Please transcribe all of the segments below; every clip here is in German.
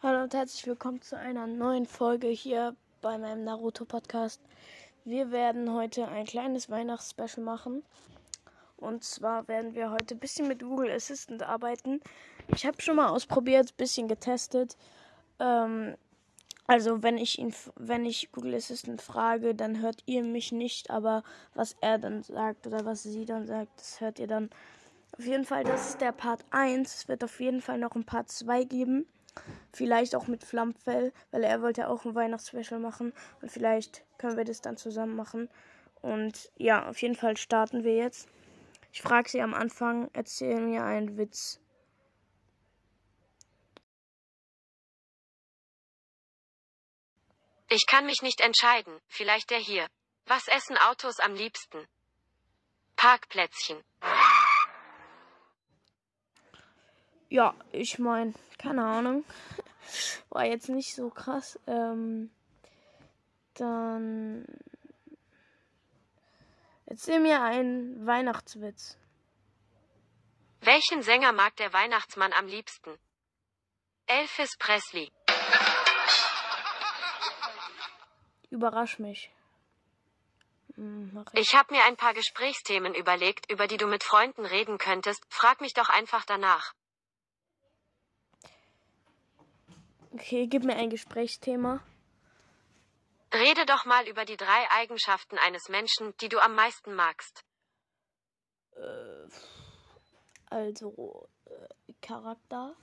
Hallo und herzlich willkommen zu einer neuen Folge hier bei meinem Naruto Podcast. Wir werden heute ein kleines Weihnachtsspecial machen. Und zwar werden wir heute ein bisschen mit Google Assistant arbeiten. Ich habe schon mal ausprobiert, ein bisschen getestet. Ähm, also wenn ich ihn, wenn ich Google Assistant frage, dann hört ihr mich nicht, aber was er dann sagt oder was sie dann sagt, das hört ihr dann. Auf jeden Fall, das ist der Part 1. Es wird auf jeden Fall noch ein Part 2 geben. Vielleicht auch mit Flammfell, weil er wollte auch ein Weihnachtsspecial machen. Und vielleicht können wir das dann zusammen machen. Und ja, auf jeden Fall starten wir jetzt. Ich frage sie am Anfang, erzähl mir einen Witz. Ich kann mich nicht entscheiden, vielleicht der hier. Was essen Autos am liebsten? Parkplätzchen. Ja, ich meine, keine Ahnung. War jetzt nicht so krass. Ähm, dann erzähl mir einen Weihnachtswitz. Welchen Sänger mag der Weihnachtsmann am liebsten? Elvis Presley. Überrasch mich. Hm, mach Ich habe mir ein paar Gesprächsthemen überlegt, über die du mit Freunden reden könntest. Frag mich doch einfach danach. Okay, gib mir ein Gesprächsthema. Rede doch mal über die drei Eigenschaften eines Menschen, die du am meisten magst. Äh, also äh, Charakter,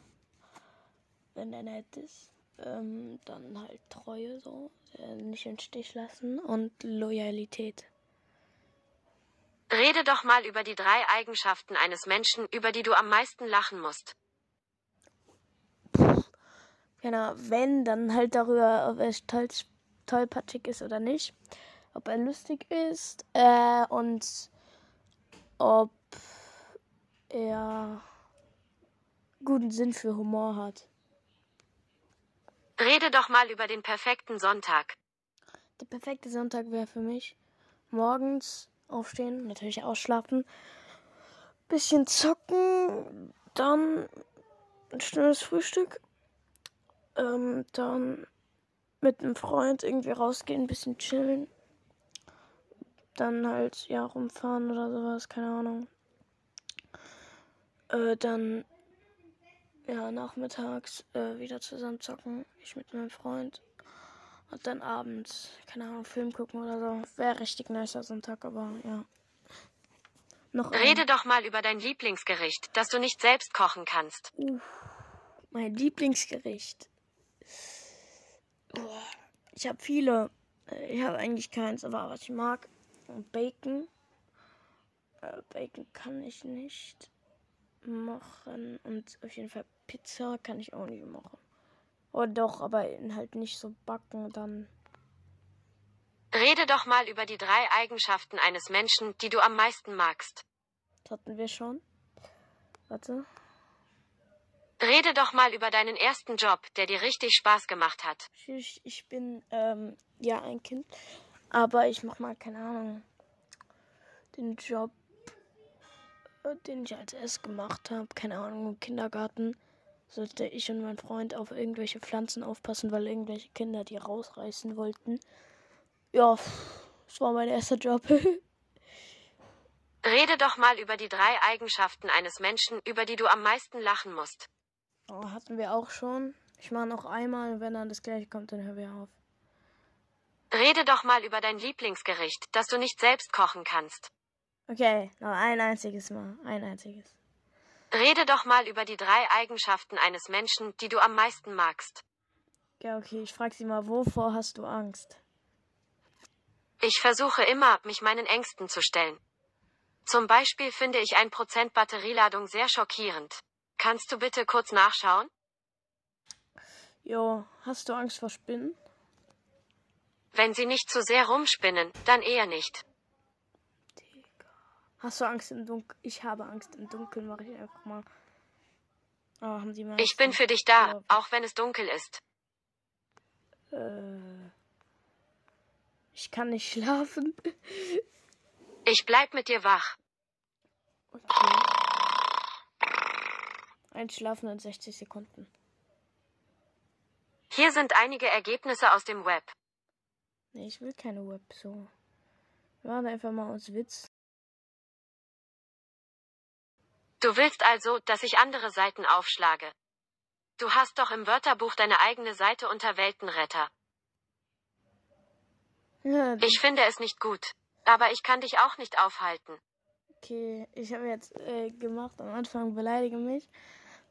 wenn er nett ist. Ähm, dann halt Treue so, äh, nicht im Stich lassen und Loyalität. Rede doch mal über die drei Eigenschaften eines Menschen, über die du am meisten lachen musst. Genau, wenn, dann halt darüber, ob er toll, tollpatschig ist oder nicht. Ob er lustig ist äh, und ob er guten Sinn für Humor hat. Rede doch mal über den perfekten Sonntag. Der perfekte Sonntag wäre für mich morgens aufstehen, natürlich ausschlafen, bisschen zocken, dann ein schnelles Frühstück, ähm, dann mit einem Freund irgendwie rausgehen, ein bisschen chillen, dann halt ja rumfahren oder sowas, keine Ahnung. Äh, dann ja nachmittags äh, wieder zusammen zocken, ich mit meinem Freund. Und dann abends, keine Ahnung, Film gucken oder so. Wäre richtig nicer Sonntag, aber ja. Noch ein. Rede doch mal über dein Lieblingsgericht, das du nicht selbst kochen kannst. Uff, mein Lieblingsgericht. Ich habe viele. Ich habe eigentlich keins, aber was ich mag, Bacon. Äh, Bacon kann ich nicht machen. Und auf jeden Fall Pizza kann ich auch nicht machen. Oder doch, aber halt nicht so backen, dann. Rede doch mal über die drei Eigenschaften eines Menschen, die du am meisten magst. Das hatten wir schon. Warte. Rede doch mal über deinen ersten Job, der dir richtig Spaß gemacht hat. Ich, ich bin ähm, ja ein Kind, aber ich mach mal keine Ahnung den Job, äh, den ich als erstes gemacht habe, keine Ahnung im Kindergarten sollte ich und mein Freund auf irgendwelche Pflanzen aufpassen, weil irgendwelche Kinder die rausreißen wollten. Ja, das war mein erster Job. Rede doch mal über die drei Eigenschaften eines Menschen, über die du am meisten lachen musst. Oh, hatten wir auch schon. Ich mache noch einmal, wenn dann das gleiche kommt, dann hören wir auf. Rede doch mal über dein Lieblingsgericht, das du nicht selbst kochen kannst. Okay, noch ein einziges Mal. Ein einziges. Rede doch mal über die drei Eigenschaften eines Menschen, die du am meisten magst. Ja, okay, ich frage sie mal, wovor hast du Angst? Ich versuche immer, mich meinen Ängsten zu stellen. Zum Beispiel finde ich ein Prozent Batterieladung sehr schockierend. Kannst du bitte kurz nachschauen? Jo, hast du Angst vor Spinnen? Wenn sie nicht zu sehr rumspinnen, dann eher nicht. Digga. Hast du Angst im Dunkeln? Ich habe Angst im Dunkeln, mache ich einfach mal. Oh, haben die mal Ich bin für dich da, auch wenn es dunkel ist. Äh, ich kann nicht schlafen. Ich bleib mit dir wach. Okay. Einschlafen in 60 Sekunden. Hier sind einige Ergebnisse aus dem Web. Nee, ich will keine Web so. Wir machen einfach mal aus Witz. Du willst also, dass ich andere Seiten aufschlage. Du hast doch im Wörterbuch deine eigene Seite unter Weltenretter. Ja, Ich finde es nicht gut. Aber ich kann dich auch nicht aufhalten. okay. Ich habe jetzt äh, gemacht, am Anfang beleidige mich.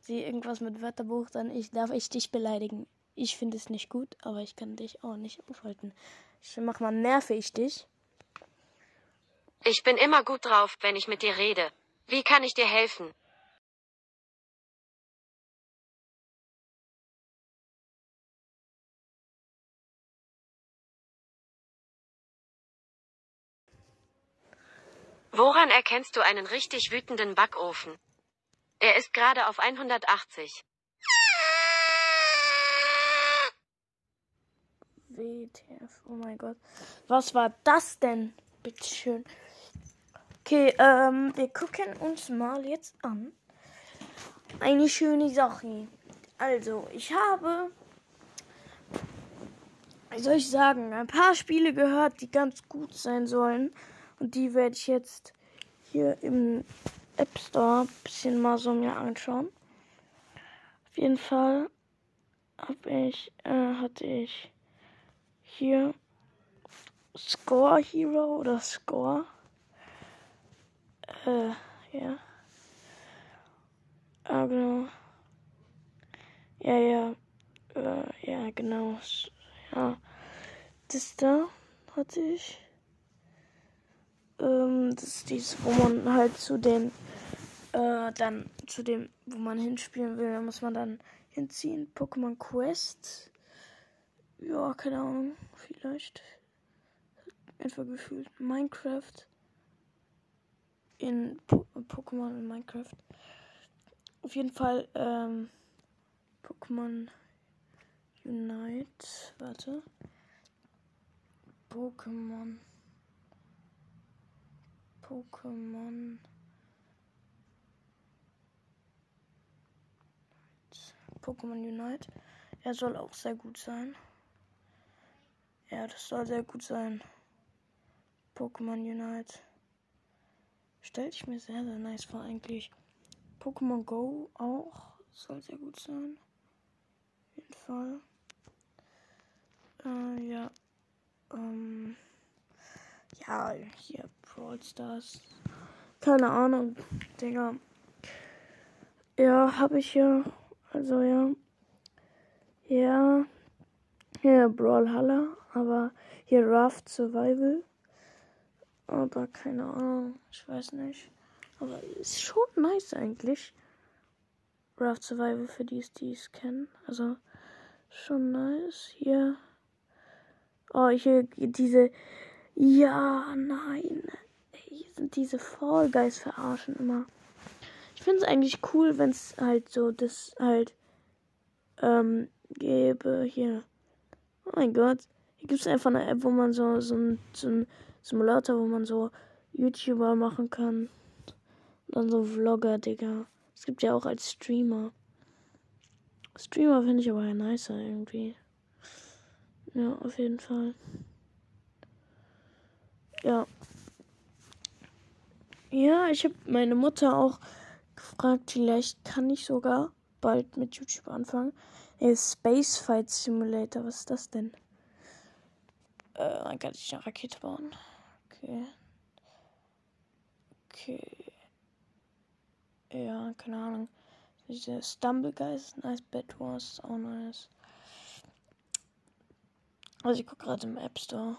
Sie irgendwas mit Wörterbuch, dann ich darf ich dich beleidigen. Ich finde es nicht gut, aber ich kann dich auch nicht aufhalten. Ich mach mal nerve ich dich. Ich bin immer gut drauf, wenn ich mit dir rede. Wie kann ich dir helfen? Woran erkennst du einen richtig wütenden Backofen? Er ist gerade auf 180. WTF, oh mein Gott. Was war das denn? Bitteschön. Okay, ähm, wir gucken uns mal jetzt an. Eine schöne Sache. Also, ich habe, wie soll ich sagen, ein paar Spiele gehört, die ganz gut sein sollen. Und die werde ich jetzt hier im App Store bisschen mal so mir anschauen. Auf jeden Fall hab ich, äh, hatte ich hier Score Hero oder Score. Äh, ja. Ah, genau. Ja, ja. Äh, ja, genau. Ja. Das da hatte ich. Ähm, das ist dies, wo man halt zu den, äh, dann zu dem, wo man hinspielen will, muss man dann hinziehen. Pokémon Quest. Ja, keine Ahnung, vielleicht. Einfach gefühlt. Minecraft. In po Pokémon in Minecraft. Auf jeden Fall, ähm, Pokémon Unite. Warte. Pokémon. Pokémon. Pokémon Unite. Er soll auch sehr gut sein. Ja, das soll sehr gut sein. Pokémon Unite. Stell ich mir sehr, sehr nice vor eigentlich. Pokémon Go auch. Soll sehr gut sein. Auf jeden Fall. Äh, ja. Ähm. Ja, hier Brawl Stars. Keine Ahnung, Digga. Ja, habe ich ja. Also ja. Ja. Hier Brawlhalla, aber hier Raft Survival. Aber keine Ahnung, ich weiß nicht. Aber ist schon nice eigentlich. Raft Survival für die, die es kennen. Also schon nice. Hier. Oh, hier diese. Ja, nein. Hier sind diese Fall Guys verarschen immer. Ich finde es eigentlich cool, wenn es halt so das halt ähm, gäbe. Hier. Oh mein Gott. Hier gibt es einfach eine App, wo man so, so ein, so ein Simulator, wo man so YouTuber machen kann. Und dann so Vlogger, Digga. Es gibt ja auch als Streamer. Streamer finde ich aber ja nicer irgendwie. Ja, auf jeden Fall. Ja. Ja, ich habe meine Mutter auch gefragt, vielleicht kann ich sogar bald mit YouTube anfangen. Ey, Space Fight Simulator, was ist das denn? Äh, dann kann ich eine Rakete bauen. Okay. Okay. Ja, keine Ahnung. Diese Stumble Guys, nice. Bed Wars, auch nice. Also ich gucke gerade im App Store.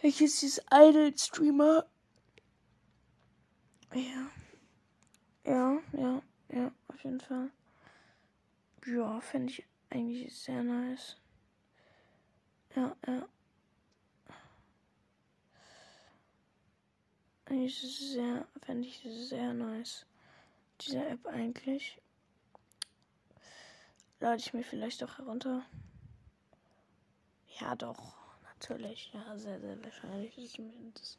Hier ist dieses Idle Streamer. Ja. Ja, ja, ja, auf jeden Fall. Ja, finde ich eigentlich sehr nice. Ja, ja. Eigentlich sehr, fände ich sehr nice. Diese App eigentlich. Lade ich mir vielleicht auch herunter. Ja, doch. Natürlich. Ja, sehr, sehr wahrscheinlich, dass ich mir das,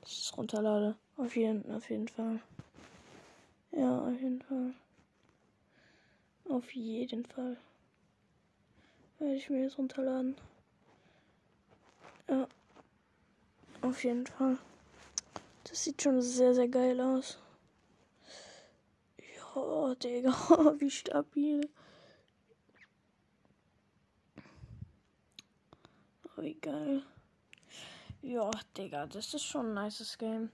dass ich das runterlade. Auf jeden, auf jeden Fall. Ja, auf jeden Fall. Auf jeden Fall. Werde ich mir jetzt runterladen. Ja. Auf jeden Fall. Das sieht schon sehr, sehr geil aus. Ja, Digga, wie stabil. Geil. Ja, Digga, das ist schon ein nices Game.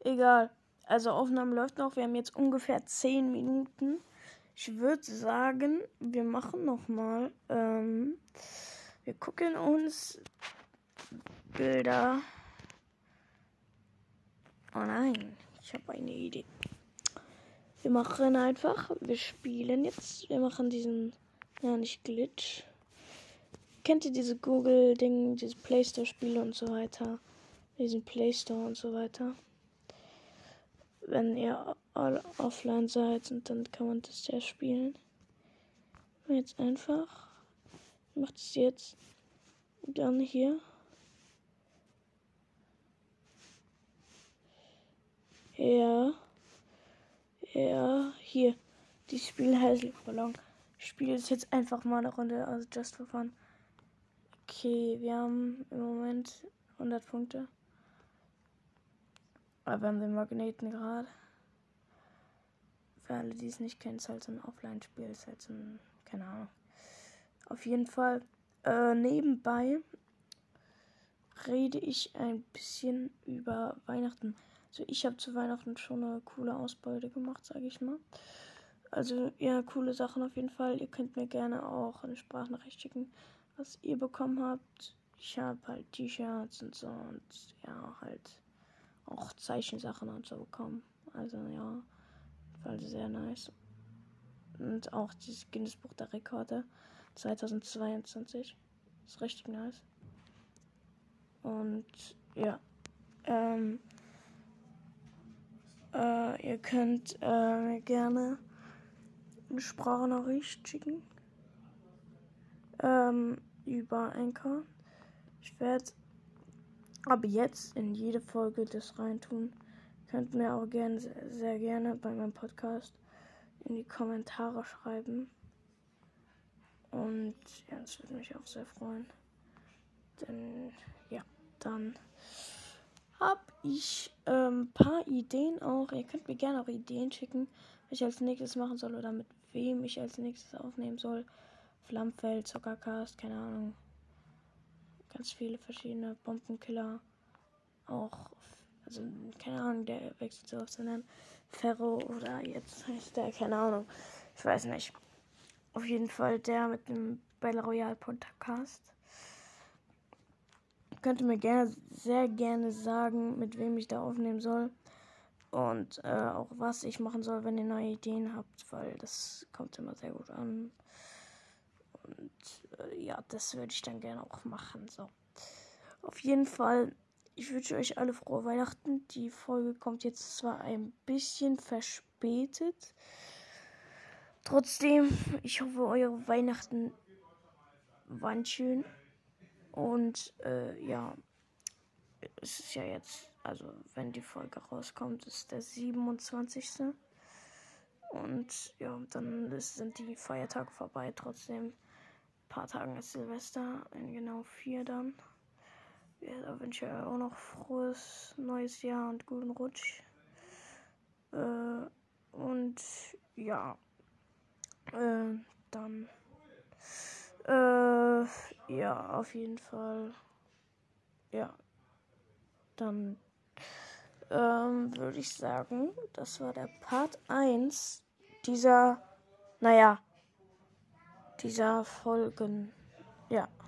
Egal. Also Aufnahme läuft noch. Wir haben jetzt ungefähr 10 Minuten. Ich würde sagen, wir machen noch mal. Ähm, wir gucken uns Bilder. Oh nein, ich habe eine Idee. Wir machen einfach, wir spielen jetzt, wir machen diesen, ja nicht Glitch. Kennt ihr diese Google-Ding, diese Play Store-Spiele und so weiter? Diesen Play Store und so weiter. Wenn ihr all offline seid und dann kann man das ja spielen. Jetzt einfach. Macht es jetzt. Dann hier. Ja. Ja, hier. Die Spiel heißt Ballon. Ich spiele es jetzt einfach mal eine Runde, also just for fun. Okay, wir haben im Moment 100 Punkte. Aber wir haben den Magneten gerade. Für alle, die es nicht kennen, ist halt so ein Offline-Spiel. Ist halt so ein, keine Ahnung. Auf jeden Fall, äh, nebenbei rede ich ein bisschen über Weihnachten. Also ich habe zu Weihnachten schon eine coole Ausbeute gemacht, sage ich mal. Also ja, coole Sachen auf jeden Fall. Ihr könnt mir gerne auch eine Sprachnachricht schicken, was ihr bekommen habt. Ich habe halt T-Shirts und so und ja, halt auch Zeichensachen und so bekommen. Also ja, war sehr nice. Und auch dieses Guinness Buch der Rekorde 2022. Ist richtig nice. Und ja, ähm, äh, ihr könnt äh, gerne eine Sprachnachricht schicken. Ähm, über Anchor. Ich werde aber jetzt in jede Folge das reintun. Könnt mir auch gerne, sehr gerne bei meinem Podcast in die Kommentare schreiben. Und ja, das würde mich auch sehr freuen. Denn ja, dann habe ich ein ähm, paar Ideen auch. Ihr könnt mir gerne auch Ideen schicken, was ich als nächstes machen soll oder mit wem ich als nächstes aufnehmen soll. Flammfeld, Zuckercast, keine Ahnung. Ganz viele verschiedene Bombenkiller. Auch, also keine Ahnung, der wechselt so auf seinen Ferro oder jetzt heißt der, keine Ahnung. Ich weiß nicht. Auf jeden Fall der mit dem Battle Royale Podcast könnt ihr mir gerne, sehr gerne sagen, mit wem ich da aufnehmen soll. Und äh, auch was ich machen soll, wenn ihr neue Ideen habt, weil das kommt immer sehr gut an. Und äh, ja, das würde ich dann gerne auch machen. So. Auf jeden Fall, ich wünsche euch alle frohe Weihnachten. Die Folge kommt jetzt zwar ein bisschen verspätet. Trotzdem, ich hoffe, eure Weihnachten waren schön. Und äh, ja, es ist ja jetzt, also wenn die Folge rauskommt, ist der 27. Und ja, dann sind die Feiertage vorbei. Trotzdem, paar Tagen ist Silvester, in genau vier dann. Da wünsche ich euch auch noch frohes neues Jahr und guten Rutsch. Äh, und ja, äh, dann. Äh, ja, auf jeden Fall. Ja. Dann ähm, würde ich sagen, das war der Part 1 dieser, naja, dieser Folgen. Ja.